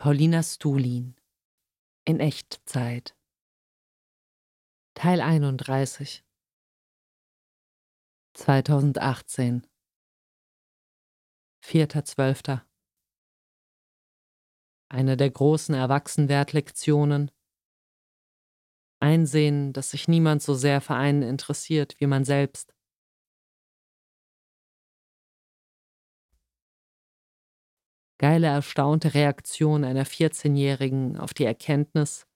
Paulina Stulin in Echtzeit Teil 31 2018 4.12. Eine der großen Erwachsenwerdlektionen. Einsehen, dass sich niemand so sehr für einen interessiert wie man selbst. Geile, erstaunte Reaktion einer 14-Jährigen auf die Erkenntnis,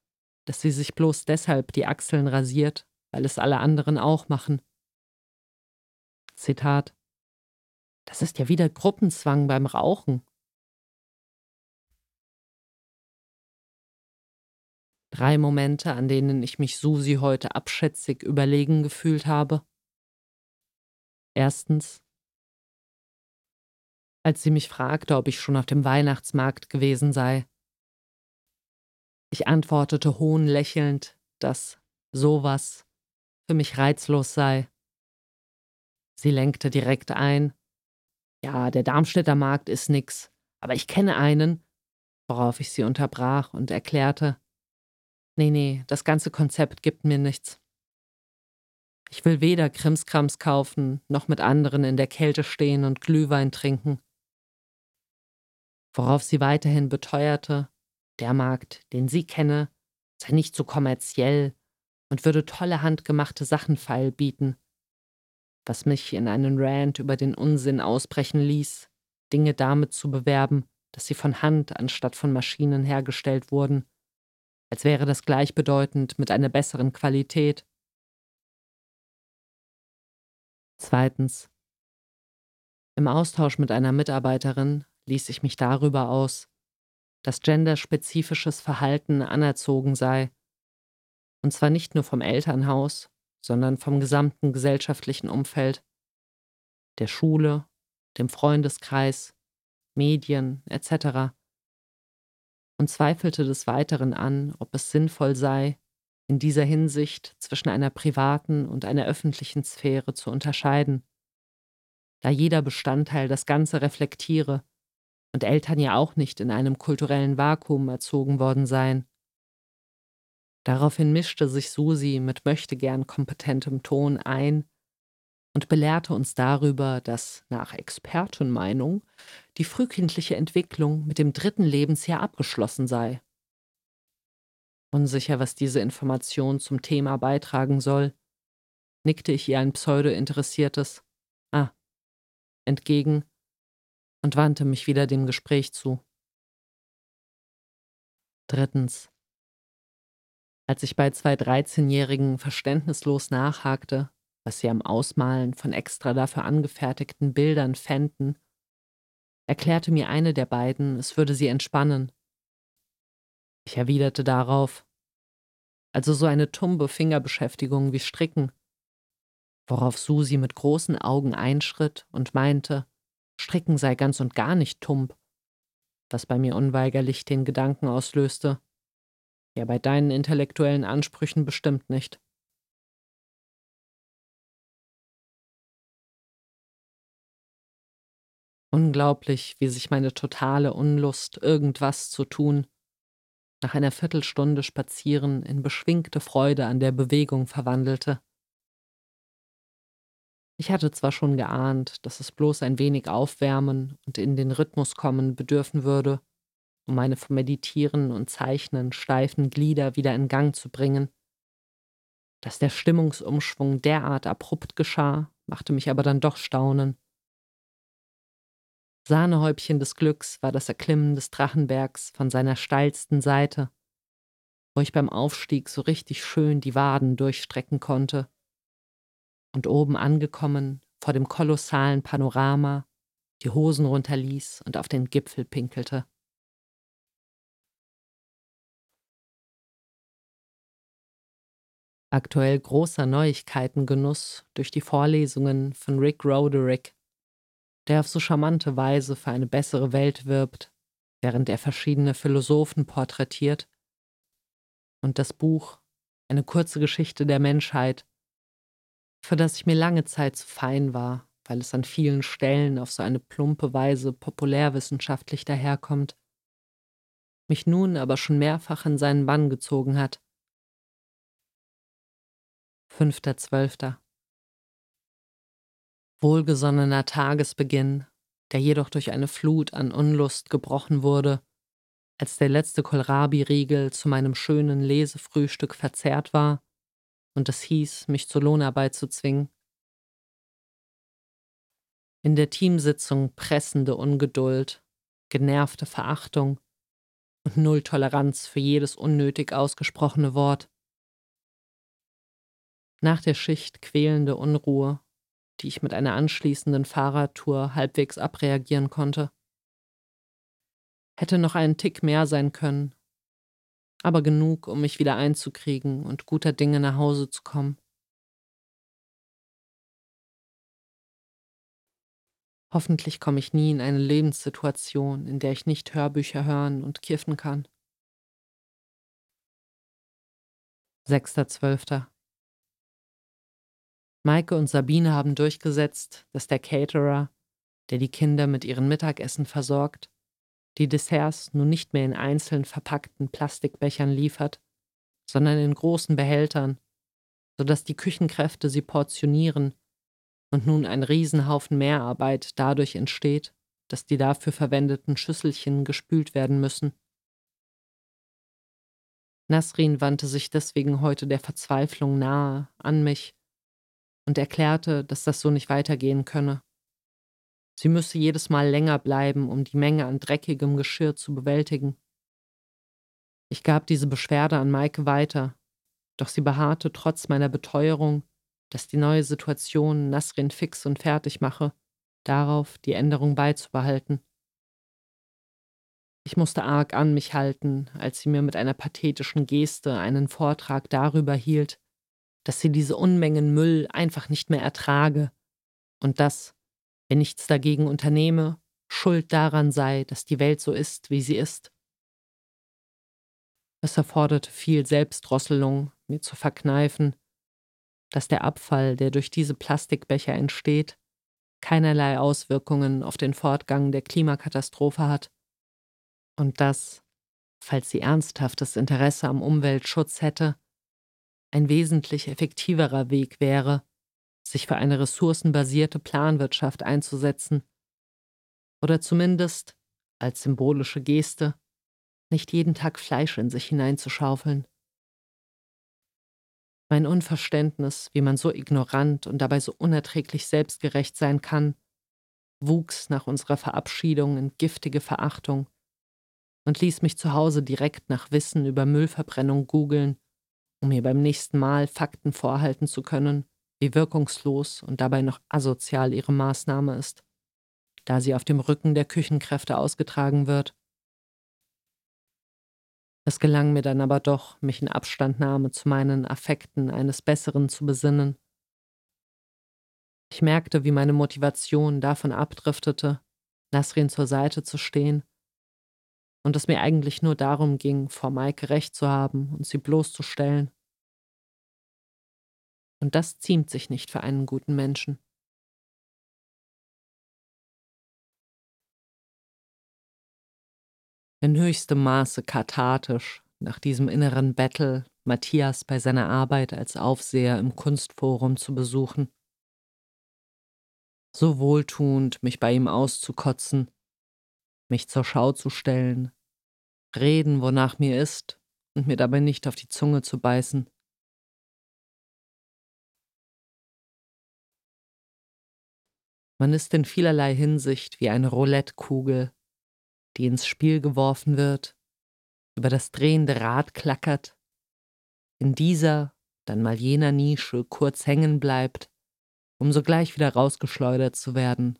dass sie sich bloß deshalb die Achseln rasiert, weil es alle anderen auch machen. Zitat Das ist ja wieder Gruppenzwang beim Rauchen. Drei Momente, an denen ich mich Susi heute abschätzig überlegen gefühlt habe. Erstens, als sie mich fragte, ob ich schon auf dem Weihnachtsmarkt gewesen sei. Ich antwortete hohnlächelnd, dass sowas für mich reizlos sei. Sie lenkte direkt ein. Ja, der Darmstädter Markt ist nix, aber ich kenne einen, worauf ich sie unterbrach und erklärte, nee, nee, das ganze Konzept gibt mir nichts. Ich will weder Krimskrams kaufen, noch mit anderen in der Kälte stehen und Glühwein trinken worauf sie weiterhin beteuerte, der Markt, den sie kenne, sei nicht so kommerziell und würde tolle handgemachte Sachen feil bieten, was mich in einen Rant über den Unsinn ausbrechen ließ, Dinge damit zu bewerben, dass sie von Hand anstatt von Maschinen hergestellt wurden, als wäre das gleichbedeutend mit einer besseren Qualität. Zweitens. Im Austausch mit einer Mitarbeiterin ließ ich mich darüber aus, dass genderspezifisches Verhalten anerzogen sei, und zwar nicht nur vom Elternhaus, sondern vom gesamten gesellschaftlichen Umfeld, der Schule, dem Freundeskreis, Medien etc. und zweifelte des Weiteren an, ob es sinnvoll sei, in dieser Hinsicht zwischen einer privaten und einer öffentlichen Sphäre zu unterscheiden, da jeder Bestandteil das Ganze reflektiere und Eltern ja auch nicht in einem kulturellen Vakuum erzogen worden seien. Daraufhin mischte sich Susi mit möchtegern kompetentem Ton ein und belehrte uns darüber, dass nach Expertenmeinung die frühkindliche Entwicklung mit dem dritten Lebensjahr abgeschlossen sei. Unsicher, was diese Information zum Thema beitragen soll, nickte ich ihr ein pseudo-interessiertes Ah entgegen und wandte mich wieder dem Gespräch zu. Drittens. Als ich bei zwei 13-Jährigen verständnislos nachhakte, was sie am Ausmalen von extra dafür angefertigten Bildern fänden, erklärte mir eine der beiden, es würde sie entspannen. Ich erwiderte darauf, also so eine tumbe Fingerbeschäftigung wie Stricken, worauf Susi mit großen Augen einschritt und meinte, Stricken sei ganz und gar nicht tump, was bei mir unweigerlich den Gedanken auslöste. Ja, bei deinen intellektuellen Ansprüchen bestimmt nicht. Unglaublich, wie sich meine totale Unlust, irgendwas zu tun, nach einer Viertelstunde Spazieren in beschwingte Freude an der Bewegung verwandelte. Ich hatte zwar schon geahnt, dass es bloß ein wenig aufwärmen und in den Rhythmus kommen bedürfen würde, um meine vom Meditieren und Zeichnen steifen Glieder wieder in Gang zu bringen. Dass der Stimmungsumschwung derart abrupt geschah, machte mich aber dann doch staunen. Sahnehäubchen des Glücks war das Erklimmen des Drachenbergs von seiner steilsten Seite, wo ich beim Aufstieg so richtig schön die Waden durchstrecken konnte und oben angekommen vor dem kolossalen Panorama die Hosen runterließ und auf den Gipfel pinkelte. Aktuell großer Neuigkeitengenuss durch die Vorlesungen von Rick Roderick, der auf so charmante Weise für eine bessere Welt wirbt, während er verschiedene Philosophen porträtiert, und das Buch Eine kurze Geschichte der Menschheit für das ich mir lange Zeit zu fein war, weil es an vielen Stellen auf so eine plumpe Weise populärwissenschaftlich daherkommt. mich nun aber schon mehrfach in seinen Bann gezogen hat. 5.12. Wohlgesonnener Tagesbeginn, der jedoch durch eine Flut an Unlust gebrochen wurde, als der letzte Kohlrabi-Riegel zu meinem schönen Lesefrühstück verzehrt war und es hieß, mich zur Lohnarbeit zu zwingen. In der Teamsitzung pressende Ungeduld, genervte Verachtung und Null Toleranz für jedes unnötig ausgesprochene Wort. Nach der Schicht quälende Unruhe, die ich mit einer anschließenden Fahrradtour halbwegs abreagieren konnte. Hätte noch einen Tick mehr sein können, aber genug, um mich wieder einzukriegen und guter Dinge nach Hause zu kommen. Hoffentlich komme ich nie in eine Lebenssituation, in der ich nicht Hörbücher hören und kiffen kann. 6.12. Maike und Sabine haben durchgesetzt, dass der Caterer, der die Kinder mit ihren Mittagessen versorgt, die Desserts nun nicht mehr in einzeln verpackten Plastikbechern liefert, sondern in großen Behältern, sodass die Küchenkräfte sie portionieren und nun ein Riesenhaufen Mehrarbeit dadurch entsteht, dass die dafür verwendeten Schüsselchen gespült werden müssen. Nasrin wandte sich deswegen heute der Verzweiflung nahe an mich und erklärte, dass das so nicht weitergehen könne. Sie müsse jedes Mal länger bleiben, um die Menge an dreckigem Geschirr zu bewältigen. Ich gab diese Beschwerde an Maike weiter, doch sie beharrte trotz meiner Beteuerung, dass die neue Situation Nasrin fix und fertig mache, darauf die Änderung beizubehalten. Ich musste arg an mich halten, als sie mir mit einer pathetischen Geste einen Vortrag darüber hielt, dass sie diese Unmengen Müll einfach nicht mehr ertrage und dass, wenn nichts dagegen unternehme, Schuld daran sei, dass die Welt so ist, wie sie ist. Es erforderte viel Selbstdrosselung, mir zu verkneifen, dass der Abfall, der durch diese Plastikbecher entsteht, keinerlei Auswirkungen auf den Fortgang der Klimakatastrophe hat und dass, falls sie ernsthaftes Interesse am Umweltschutz hätte, ein wesentlich effektiverer Weg wäre, sich für eine ressourcenbasierte Planwirtschaft einzusetzen oder zumindest als symbolische Geste nicht jeden Tag Fleisch in sich hineinzuschaufeln. Mein Unverständnis, wie man so ignorant und dabei so unerträglich selbstgerecht sein kann, wuchs nach unserer Verabschiedung in giftige Verachtung und ließ mich zu Hause direkt nach Wissen über Müllverbrennung googeln, um mir beim nächsten Mal Fakten vorhalten zu können, wie wirkungslos und dabei noch asozial ihre Maßnahme ist, da sie auf dem Rücken der Küchenkräfte ausgetragen wird. Es gelang mir dann aber doch, mich in Abstandnahme zu meinen Affekten eines Besseren zu besinnen. Ich merkte, wie meine Motivation davon abdriftete, Nasrin zur Seite zu stehen, und es mir eigentlich nur darum ging, vor Maike recht zu haben und sie bloßzustellen. Und das ziemt sich nicht für einen guten Menschen. in höchstem Maße kathartisch, nach diesem inneren Battle Matthias bei seiner Arbeit als Aufseher im Kunstforum zu besuchen. So wohltuend, mich bei ihm auszukotzen, mich zur Schau zu stellen, reden, wonach mir ist, und mir dabei nicht auf die Zunge zu beißen. Man ist in vielerlei Hinsicht wie eine Roulettekugel, die ins Spiel geworfen wird, über das drehende Rad klackert, in dieser, dann mal jener Nische kurz hängen bleibt, um sogleich wieder rausgeschleudert zu werden,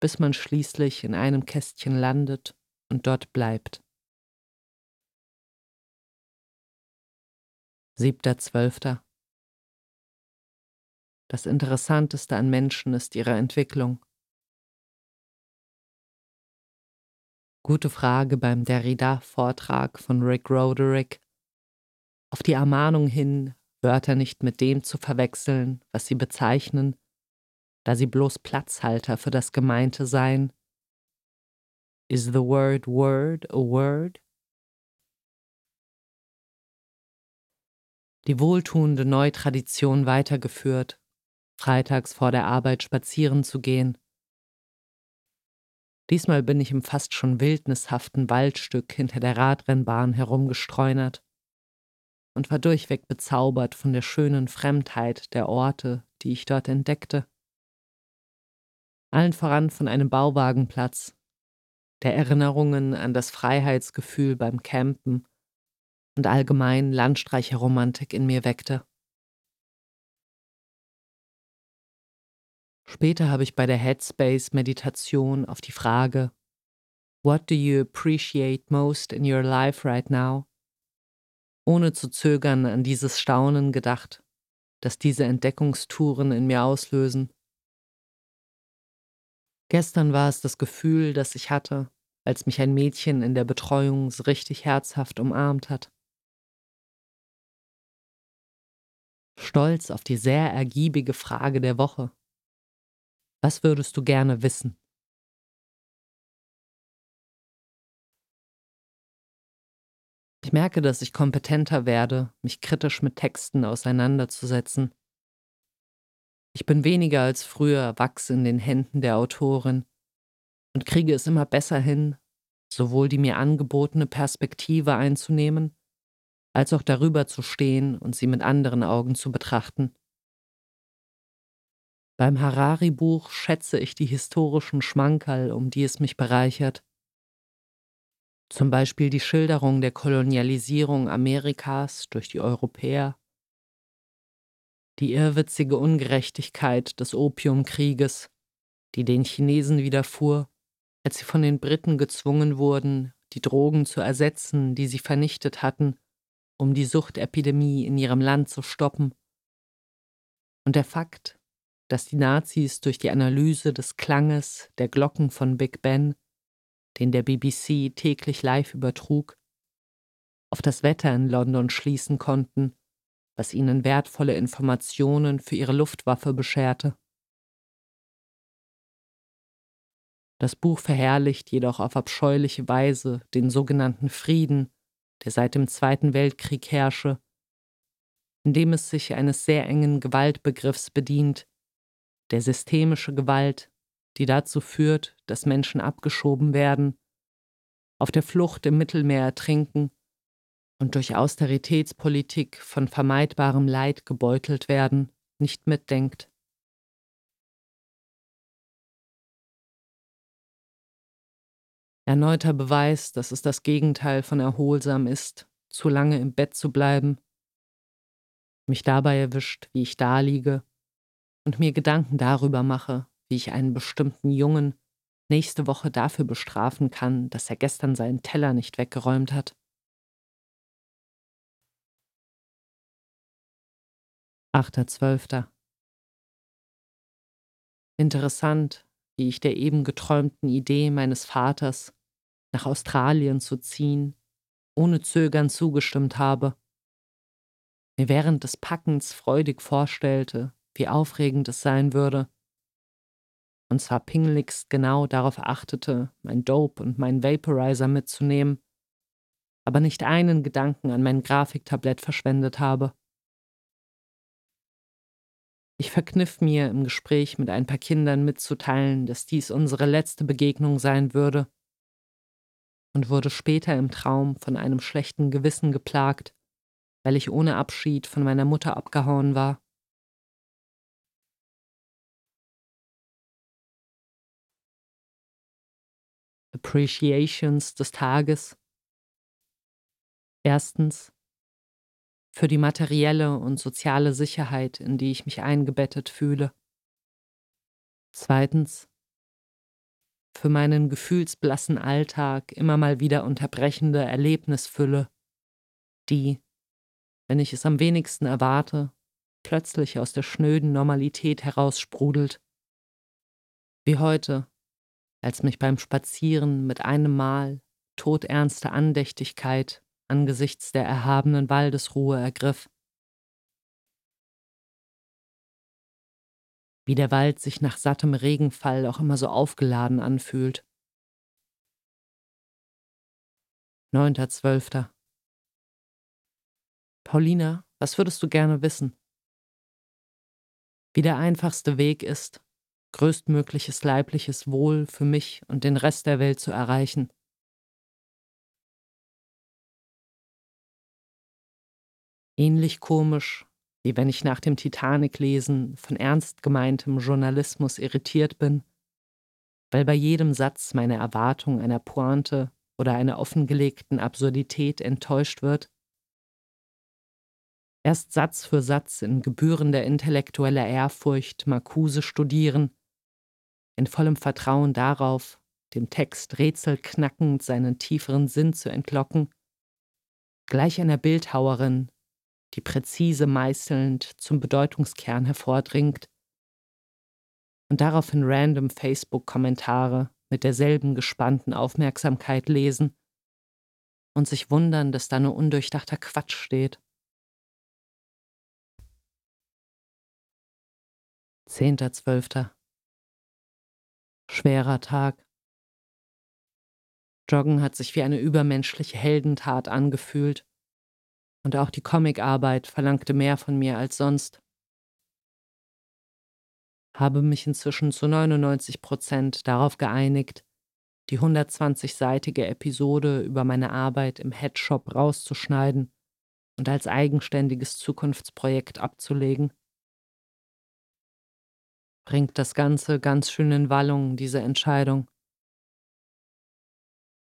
bis man schließlich in einem Kästchen landet und dort bleibt. 7.12. Das Interessanteste an Menschen ist ihre Entwicklung. Gute Frage beim Derrida-Vortrag von Rick Roderick. Auf die Ermahnung hin, Wörter nicht mit dem zu verwechseln, was sie bezeichnen, da sie bloß Platzhalter für das Gemeinte seien. Is the word word a word? Die wohltuende Neutradition weitergeführt, freitags vor der Arbeit spazieren zu gehen. Diesmal bin ich im fast schon wildnishaften Waldstück hinter der Radrennbahn herumgestreunert und war durchweg bezaubert von der schönen Fremdheit der Orte, die ich dort entdeckte. Allen voran von einem Bauwagenplatz, der Erinnerungen an das Freiheitsgefühl beim Campen und allgemein Landstreicherromantik in mir weckte. Später habe ich bei der Headspace-Meditation auf die Frage What do you appreciate most in your life right now? ohne zu zögern an dieses Staunen gedacht, das diese Entdeckungstouren in mir auslösen. Gestern war es das Gefühl, das ich hatte, als mich ein Mädchen in der Betreuung so richtig herzhaft umarmt hat. Stolz auf die sehr ergiebige Frage der Woche. Was würdest du gerne wissen? Ich merke, dass ich kompetenter werde, mich kritisch mit Texten auseinanderzusetzen. Ich bin weniger als früher Wachs in den Händen der Autorin und kriege es immer besser hin, sowohl die mir angebotene Perspektive einzunehmen, als auch darüber zu stehen und sie mit anderen Augen zu betrachten. Beim Harari-Buch schätze ich die historischen Schmankerl, um die es mich bereichert, zum Beispiel die Schilderung der Kolonialisierung Amerikas durch die Europäer, die irrwitzige Ungerechtigkeit des Opiumkrieges, die den Chinesen widerfuhr, als sie von den Briten gezwungen wurden, die Drogen zu ersetzen, die sie vernichtet hatten, um die Suchtepidemie in ihrem Land zu stoppen. Und der Fakt, dass die Nazis durch die Analyse des Klanges der Glocken von Big Ben den der BBC täglich live übertrug, auf das Wetter in London schließen konnten, was ihnen wertvolle Informationen für ihre Luftwaffe bescherte. Das Buch verherrlicht jedoch auf abscheuliche Weise den sogenannten Frieden, der seit dem Zweiten Weltkrieg herrsche, indem es sich eines sehr engen Gewaltbegriffs bedient, der systemische Gewalt, die dazu führt, dass Menschen abgeschoben werden, auf der Flucht im Mittelmeer ertrinken und durch Austeritätspolitik von vermeidbarem Leid gebeutelt werden, nicht mitdenkt. Erneuter Beweis, dass es das Gegenteil von erholsam ist, zu lange im Bett zu bleiben, mich dabei erwischt, wie ich da liege und mir Gedanken darüber mache, wie ich einen bestimmten Jungen nächste Woche dafür bestrafen kann, dass er gestern seinen Teller nicht weggeräumt hat. Achter Zwölfter. Interessant, wie ich der eben geträumten Idee meines Vaters, nach Australien zu ziehen, ohne Zögern zugestimmt habe, mir während des Packens freudig vorstellte, wie aufregend es sein würde, und zwar pingeligst genau darauf achtete, mein Dope und meinen Vaporizer mitzunehmen, aber nicht einen Gedanken an mein Grafiktablett verschwendet habe. Ich verkniff mir im Gespräch mit ein paar Kindern mitzuteilen, dass dies unsere letzte Begegnung sein würde, und wurde später im Traum von einem schlechten Gewissen geplagt, weil ich ohne Abschied von meiner Mutter abgehauen war. Appreciations des Tages. Erstens für die materielle und soziale Sicherheit, in die ich mich eingebettet fühle. Zweitens für meinen gefühlsblassen Alltag immer mal wieder unterbrechende Erlebnisfülle, die, wenn ich es am wenigsten erwarte, plötzlich aus der schnöden Normalität heraussprudelt. Wie heute, als mich beim Spazieren mit einem Mal todernste Andächtigkeit angesichts der erhabenen Waldesruhe ergriff. Wie der Wald sich nach sattem Regenfall auch immer so aufgeladen anfühlt. 9.12. Paulina, Was würdest du gerne wissen? Wie der einfachste Weg ist, größtmögliches leibliches Wohl für mich und den Rest der Welt zu erreichen. Ähnlich komisch, wie wenn ich nach dem Titanic-Lesen von ernst gemeintem Journalismus irritiert bin, weil bei jedem Satz meine Erwartung einer Pointe oder einer offengelegten Absurdität enttäuscht wird, erst Satz für Satz in gebührender intellektueller Ehrfurcht Marcuse studieren, in vollem Vertrauen darauf, dem Text rätselknackend seinen tieferen Sinn zu entlocken, gleich einer Bildhauerin, die präzise meißelnd zum Bedeutungskern hervordringt und daraufhin random Facebook-Kommentare mit derselben gespannten Aufmerksamkeit lesen und sich wundern, dass da nur undurchdachter Quatsch steht. 10.12. Schwerer Tag. Joggen hat sich wie eine übermenschliche Heldentat angefühlt. Und auch die Comicarbeit verlangte mehr von mir als sonst. Habe mich inzwischen zu 99 Prozent darauf geeinigt, die 120-seitige Episode über meine Arbeit im Headshop rauszuschneiden und als eigenständiges Zukunftsprojekt abzulegen bringt das Ganze ganz schön in Wallung, diese Entscheidung.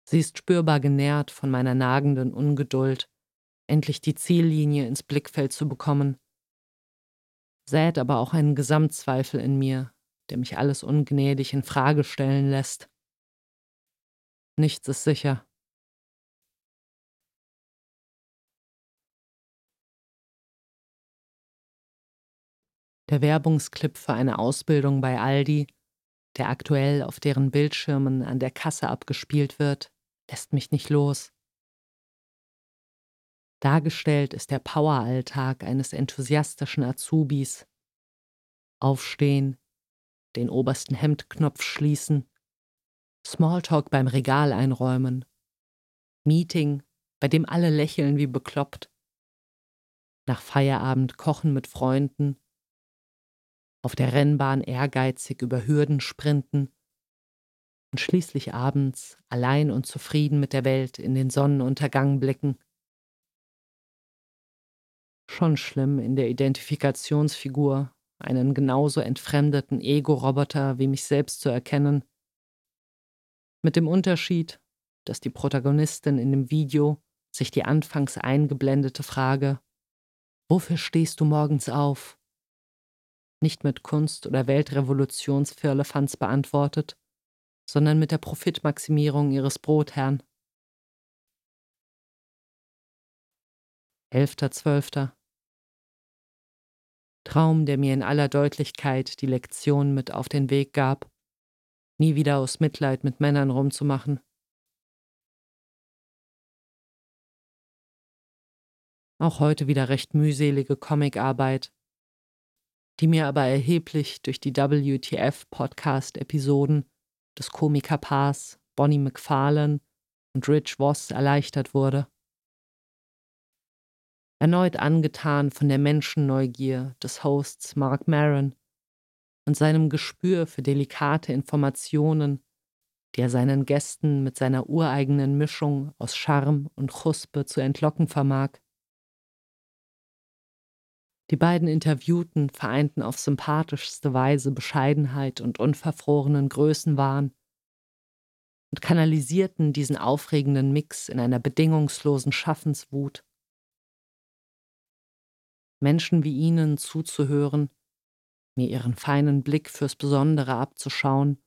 Sie ist spürbar genährt von meiner nagenden Ungeduld, endlich die Ziellinie ins Blickfeld zu bekommen, sät aber auch einen Gesamtzweifel in mir, der mich alles ungnädig in Frage stellen lässt. Nichts ist sicher. Der Werbungsclip für eine Ausbildung bei Aldi, der aktuell auf deren Bildschirmen an der Kasse abgespielt wird, lässt mich nicht los. Dargestellt ist der Poweralltag eines enthusiastischen Azubis. Aufstehen, den obersten Hemdknopf schließen, Smalltalk beim Regal einräumen, Meeting, bei dem alle lächeln wie bekloppt, nach Feierabend kochen mit Freunden, auf der Rennbahn ehrgeizig über Hürden sprinten und schließlich abends allein und zufrieden mit der Welt in den Sonnenuntergang blicken. Schon schlimm in der Identifikationsfigur einen genauso entfremdeten Ego-Roboter wie mich selbst zu erkennen. Mit dem Unterschied, dass die Protagonistin in dem Video sich die anfangs eingeblendete Frage Wofür stehst du morgens auf? Nicht mit Kunst- oder Weltrevolutionsfirlefanz beantwortet, sondern mit der Profitmaximierung ihres Brotherrn. 11.12. Traum, der mir in aller Deutlichkeit die Lektion mit auf den Weg gab, nie wieder aus Mitleid mit Männern rumzumachen. Auch heute wieder recht mühselige Comicarbeit, die mir aber erheblich durch die WTF-Podcast-Episoden des Komikerpaars Bonnie McFarlane und Rich Voss erleichtert wurde. Erneut angetan von der Menschenneugier des Hosts Mark Maron und seinem Gespür für delikate Informationen, die er seinen Gästen mit seiner ureigenen Mischung aus Charme und Chuspe zu entlocken vermag. Die beiden Interviewten vereinten auf sympathischste Weise Bescheidenheit und unverfrorenen Größenwahn und kanalisierten diesen aufregenden Mix in einer bedingungslosen Schaffenswut. Menschen wie ihnen zuzuhören, mir ihren feinen Blick fürs Besondere abzuschauen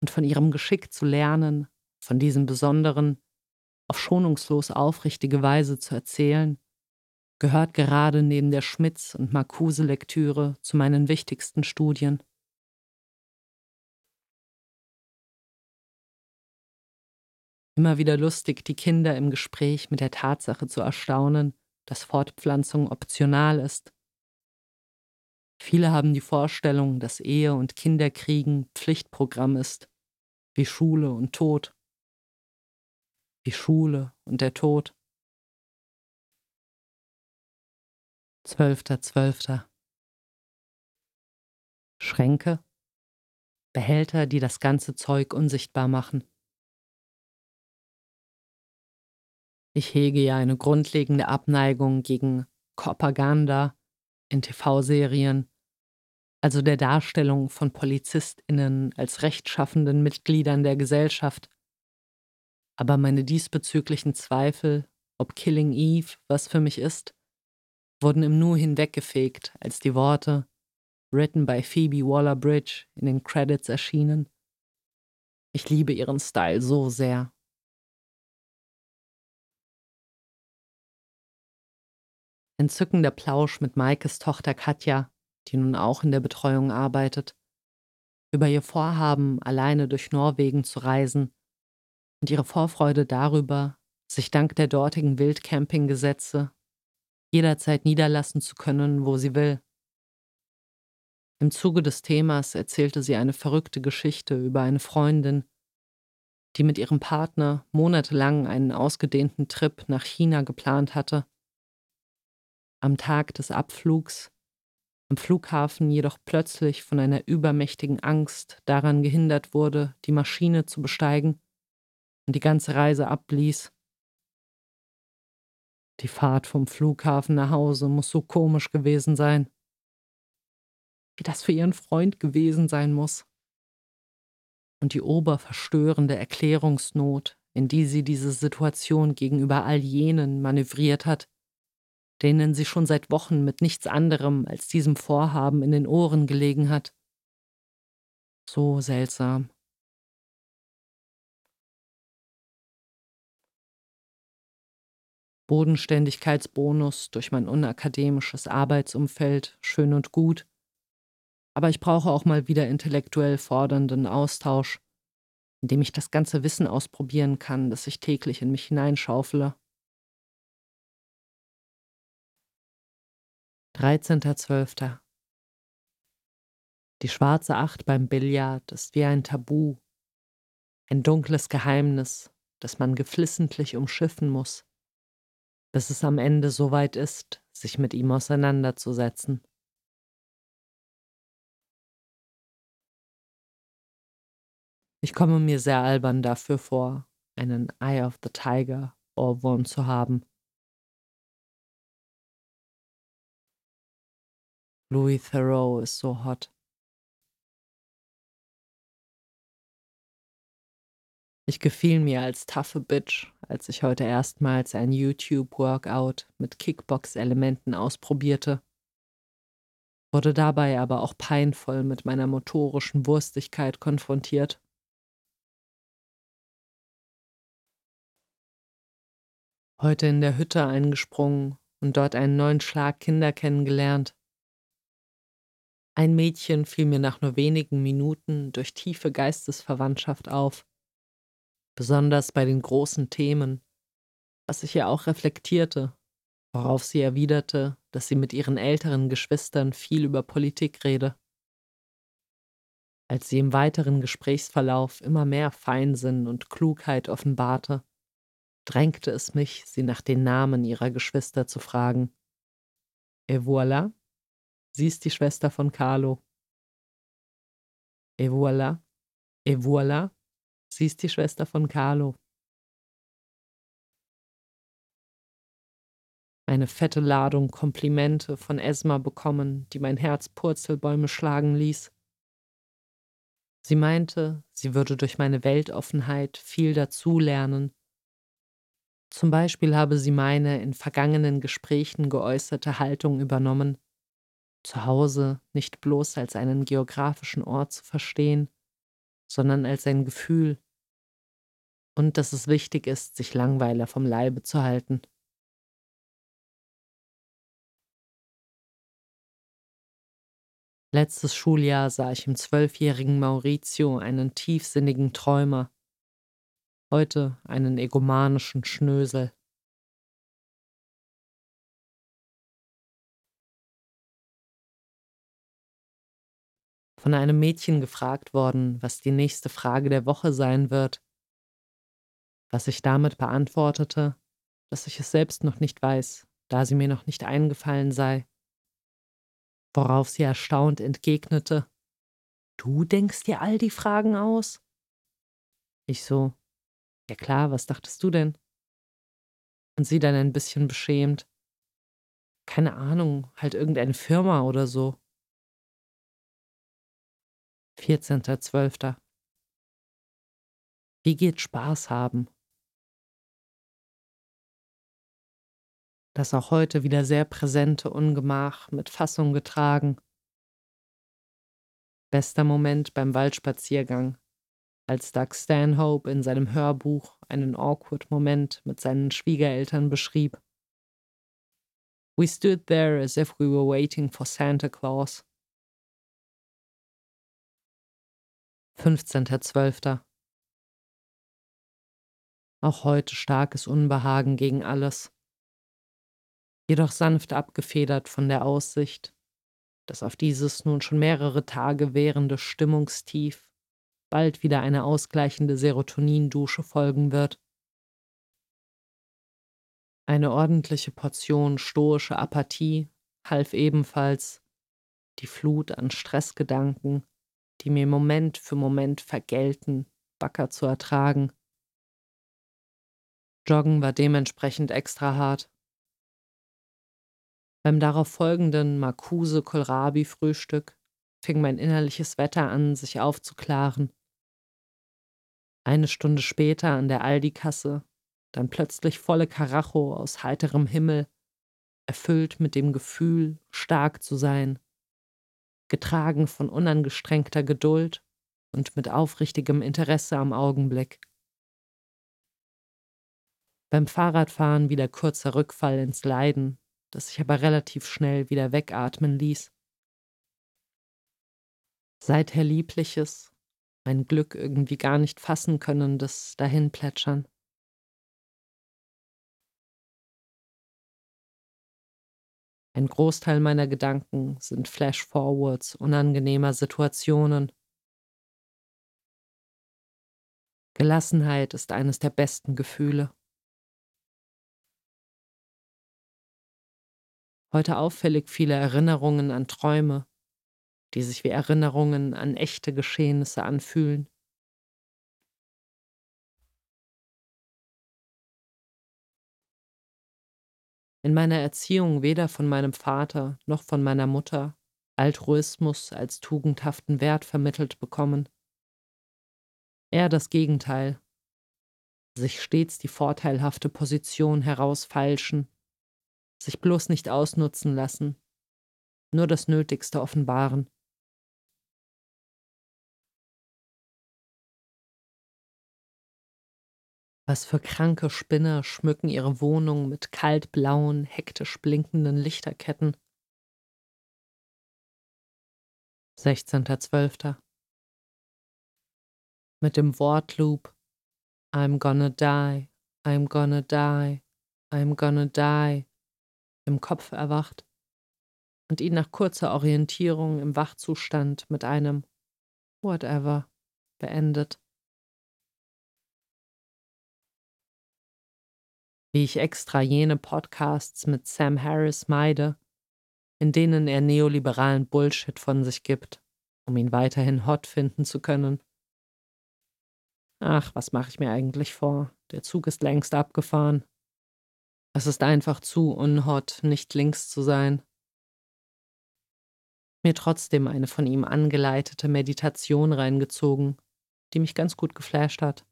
und von ihrem Geschick zu lernen, von diesem Besonderen auf schonungslos aufrichtige Weise zu erzählen, gehört gerade neben der Schmitz- und Marcuse-Lektüre zu meinen wichtigsten Studien. Immer wieder lustig, die Kinder im Gespräch mit der Tatsache zu erstaunen, dass Fortpflanzung optional ist. Viele haben die Vorstellung, dass Ehe und Kinderkriegen Pflichtprogramm ist, wie Schule und Tod. Wie Schule und der Tod. 12.12. Schränke, Behälter, die das ganze Zeug unsichtbar machen. Ich hege ja eine grundlegende Abneigung gegen Propaganda in TV-Serien, also der Darstellung von PolizistInnen als rechtschaffenden Mitgliedern der Gesellschaft. Aber meine diesbezüglichen Zweifel, ob Killing Eve was für mich ist, wurden im Nu hinweggefegt, als die Worte Written by Phoebe Waller-Bridge in den Credits erschienen. Ich liebe ihren Style so sehr. Entzückender Plausch mit Maikes Tochter Katja, die nun auch in der Betreuung arbeitet, über ihr Vorhaben, alleine durch Norwegen zu reisen und ihre Vorfreude darüber, sich dank der dortigen Wildcampinggesetze jederzeit niederlassen zu können, wo sie will. Im Zuge des Themas erzählte sie eine verrückte Geschichte über eine Freundin, die mit ihrem Partner monatelang einen ausgedehnten Trip nach China geplant hatte. Am Tag des Abflugs, am Flughafen jedoch plötzlich von einer übermächtigen Angst daran gehindert wurde, die Maschine zu besteigen und die ganze Reise abließ. Die Fahrt vom Flughafen nach Hause muss so komisch gewesen sein. Wie das für ihren Freund gewesen sein muss. Und die oberverstörende Erklärungsnot, in die sie diese Situation gegenüber all jenen manövriert hat, denen sie schon seit Wochen mit nichts anderem als diesem Vorhaben in den Ohren gelegen hat. So seltsam. Bodenständigkeitsbonus durch mein unakademisches Arbeitsumfeld, schön und gut. Aber ich brauche auch mal wieder intellektuell fordernden Austausch, in dem ich das ganze Wissen ausprobieren kann, das ich täglich in mich hineinschaufele. 13.12. Die schwarze Acht beim Billard ist wie ein Tabu, ein dunkles Geheimnis, das man geflissentlich umschiffen muss bis es am Ende soweit ist, sich mit ihm auseinanderzusetzen. Ich komme mir sehr albern dafür vor, einen Eye of the Tiger Ohrwurm zu haben. Louis Theroux ist so hot. Ich gefiel mir als taffe Bitch, als ich heute erstmals ein YouTube-Workout mit Kickbox-Elementen ausprobierte, wurde dabei aber auch peinvoll mit meiner motorischen Wurstigkeit konfrontiert. Heute in der Hütte eingesprungen und dort einen neuen Schlag Kinder kennengelernt. Ein Mädchen fiel mir nach nur wenigen Minuten durch tiefe Geistesverwandtschaft auf besonders bei den großen Themen, was ich ja auch reflektierte, worauf sie erwiderte, dass sie mit ihren älteren Geschwistern viel über Politik rede. Als sie im weiteren Gesprächsverlauf immer mehr Feinsinn und Klugheit offenbarte, drängte es mich, sie nach den Namen ihrer Geschwister zu fragen. Et voilà, sie ist die Schwester von Carlo. Et voilà, et voilà, Sie ist die Schwester von Carlo. Eine fette Ladung Komplimente von Esma bekommen, die mein Herz Purzelbäume schlagen ließ. Sie meinte, sie würde durch meine Weltoffenheit viel dazulernen. Zum Beispiel habe sie meine in vergangenen Gesprächen geäußerte Haltung übernommen, zu Hause nicht bloß als einen geografischen Ort zu verstehen, sondern als ein Gefühl, und dass es wichtig ist, sich Langweiler vom Leibe zu halten. Letztes Schuljahr sah ich im zwölfjährigen Maurizio einen tiefsinnigen Träumer, heute einen egomanischen Schnösel. Von einem Mädchen gefragt worden, was die nächste Frage der Woche sein wird, was ich damit beantwortete, dass ich es selbst noch nicht weiß, da sie mir noch nicht eingefallen sei Worauf sie erstaunt entgegnete, Du denkst dir all die Fragen aus? Ich so, ja klar, was dachtest du denn? Und sie dann ein bisschen beschämt. Keine Ahnung, halt irgendeine Firma oder so. 14.12. Wie geht Spaß haben? Das auch heute wieder sehr präsente Ungemach mit Fassung getragen. Bester Moment beim Waldspaziergang, als Doug Stanhope in seinem Hörbuch einen awkward Moment mit seinen Schwiegereltern beschrieb. We stood there as if we were waiting for Santa Claus. 15.12. Auch heute starkes Unbehagen gegen alles, jedoch sanft abgefedert von der Aussicht, dass auf dieses nun schon mehrere Tage währende Stimmungstief bald wieder eine ausgleichende Serotonindusche folgen wird. Eine ordentliche Portion stoische Apathie half ebenfalls, die Flut an Stressgedanken, die mir Moment für Moment vergelten, wacker zu ertragen. Joggen war dementsprechend extra hart. Beim darauf folgenden Marcuse-Kohlrabi-Frühstück fing mein innerliches Wetter an, sich aufzuklaren. Eine Stunde später an der Aldi-Kasse dann plötzlich volle Karacho aus heiterem Himmel, erfüllt mit dem Gefühl, stark zu sein, getragen von unangestrengter Geduld und mit aufrichtigem Interesse am Augenblick. Beim Fahrradfahren wieder kurzer Rückfall ins Leiden, das sich aber relativ schnell wieder wegatmen ließ. Seither liebliches, mein Glück irgendwie gar nicht fassen könnendes Dahinplätschern. Ein Großteil meiner Gedanken sind Flash-Forwards unangenehmer Situationen. Gelassenheit ist eines der besten Gefühle. Heute auffällig viele Erinnerungen an Träume, die sich wie Erinnerungen an echte Geschehnisse anfühlen. in meiner Erziehung weder von meinem Vater noch von meiner Mutter Altruismus als tugendhaften Wert vermittelt bekommen. Eher das Gegenteil. Sich stets die vorteilhafte Position herausfeilschen, sich bloß nicht ausnutzen lassen, nur das Nötigste offenbaren. Was für kranke Spinner schmücken ihre Wohnung mit kaltblauen, hektisch blinkenden Lichterketten. 16.12. Mit dem Wortloop I'm gonna die, I'm gonna die, I'm gonna die im Kopf erwacht und ihn nach kurzer Orientierung im Wachzustand mit einem Whatever beendet. wie ich extra jene Podcasts mit Sam Harris meide, in denen er neoliberalen Bullshit von sich gibt, um ihn weiterhin hot finden zu können. Ach, was mache ich mir eigentlich vor? Der Zug ist längst abgefahren. Es ist einfach zu unhot, nicht links zu sein. Mir trotzdem eine von ihm angeleitete Meditation reingezogen, die mich ganz gut geflasht hat.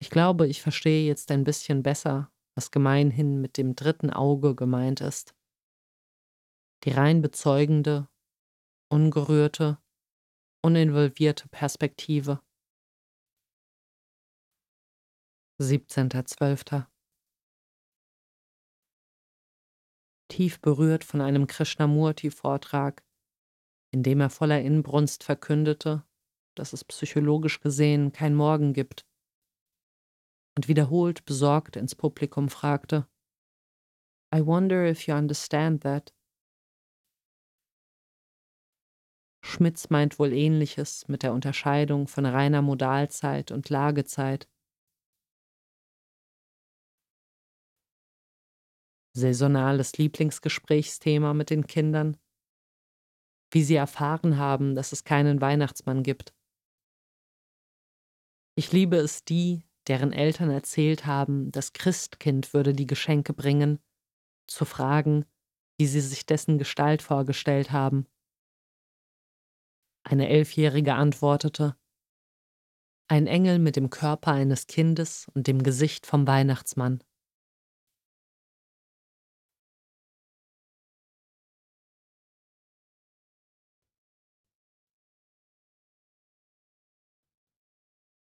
Ich glaube, ich verstehe jetzt ein bisschen besser, was gemeinhin mit dem dritten Auge gemeint ist. Die rein bezeugende, ungerührte, uninvolvierte Perspektive. 17.12. Tief berührt von einem Krishnamurti-Vortrag, in dem er voller Inbrunst verkündete, dass es psychologisch gesehen kein Morgen gibt und wiederholt besorgt ins Publikum fragte I wonder if you understand that. Schmitz meint wohl ähnliches mit der Unterscheidung von reiner Modalzeit und Lagezeit. Saisonales Lieblingsgesprächsthema mit den Kindern. Wie sie erfahren haben, dass es keinen Weihnachtsmann gibt. Ich liebe es die, deren Eltern erzählt haben, das Christkind würde die Geschenke bringen, zu fragen, wie sie sich dessen Gestalt vorgestellt haben. Eine Elfjährige antwortete, ein Engel mit dem Körper eines Kindes und dem Gesicht vom Weihnachtsmann.